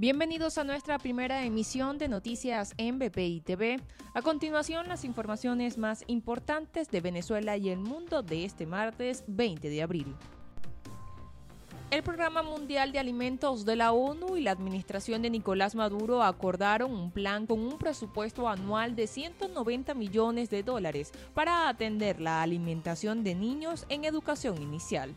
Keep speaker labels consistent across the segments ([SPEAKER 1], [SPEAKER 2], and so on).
[SPEAKER 1] Bienvenidos a nuestra primera emisión de noticias en BPI TV. A continuación, las informaciones más importantes de Venezuela y el mundo de este martes 20 de abril. El Programa Mundial de Alimentos de la ONU y la administración de Nicolás Maduro acordaron un plan con un presupuesto anual de 190 millones de dólares para atender la alimentación de niños en educación inicial.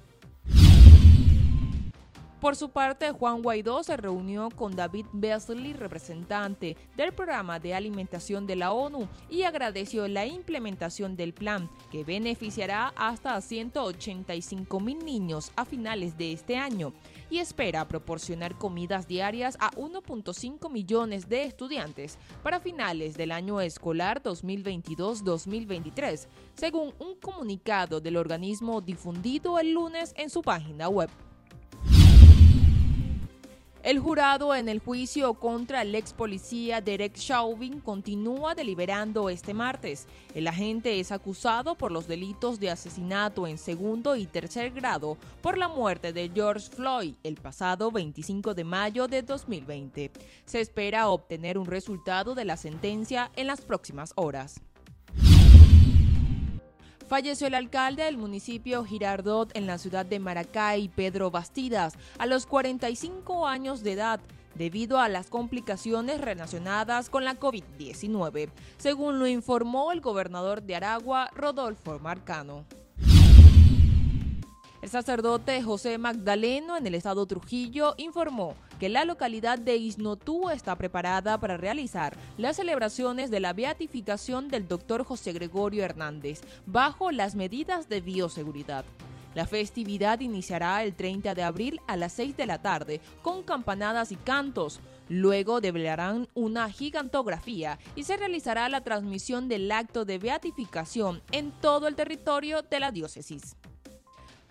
[SPEAKER 1] Por su parte, Juan Guaidó se reunió con David Beasley, representante del programa de alimentación de la ONU, y agradeció la implementación del plan, que beneficiará hasta a 185 mil niños a finales de este año, y espera proporcionar comidas diarias a 1.5 millones de estudiantes para finales del año escolar 2022-2023, según un comunicado del organismo difundido el lunes en su página web. El jurado en el juicio contra el ex policía Derek Chauvin continúa deliberando este martes. El agente es acusado por los delitos de asesinato en segundo y tercer grado por la muerte de George Floyd el pasado 25 de mayo de 2020. Se espera obtener un resultado de la sentencia en las próximas horas. Falleció el alcalde del municipio Girardot en la ciudad de Maracay, Pedro Bastidas, a los 45 años de edad debido a las complicaciones relacionadas con la COVID-19, según lo informó el gobernador de Aragua, Rodolfo Marcano. Sacerdote José Magdaleno en el estado Trujillo informó que la localidad de Isnotú está preparada para realizar las celebraciones de la beatificación del doctor José Gregorio Hernández bajo las medidas de bioseguridad. La festividad iniciará el 30 de abril a las 6 de la tarde con campanadas y cantos. Luego develarán una gigantografía y se realizará la transmisión del acto de beatificación en todo el territorio de la diócesis.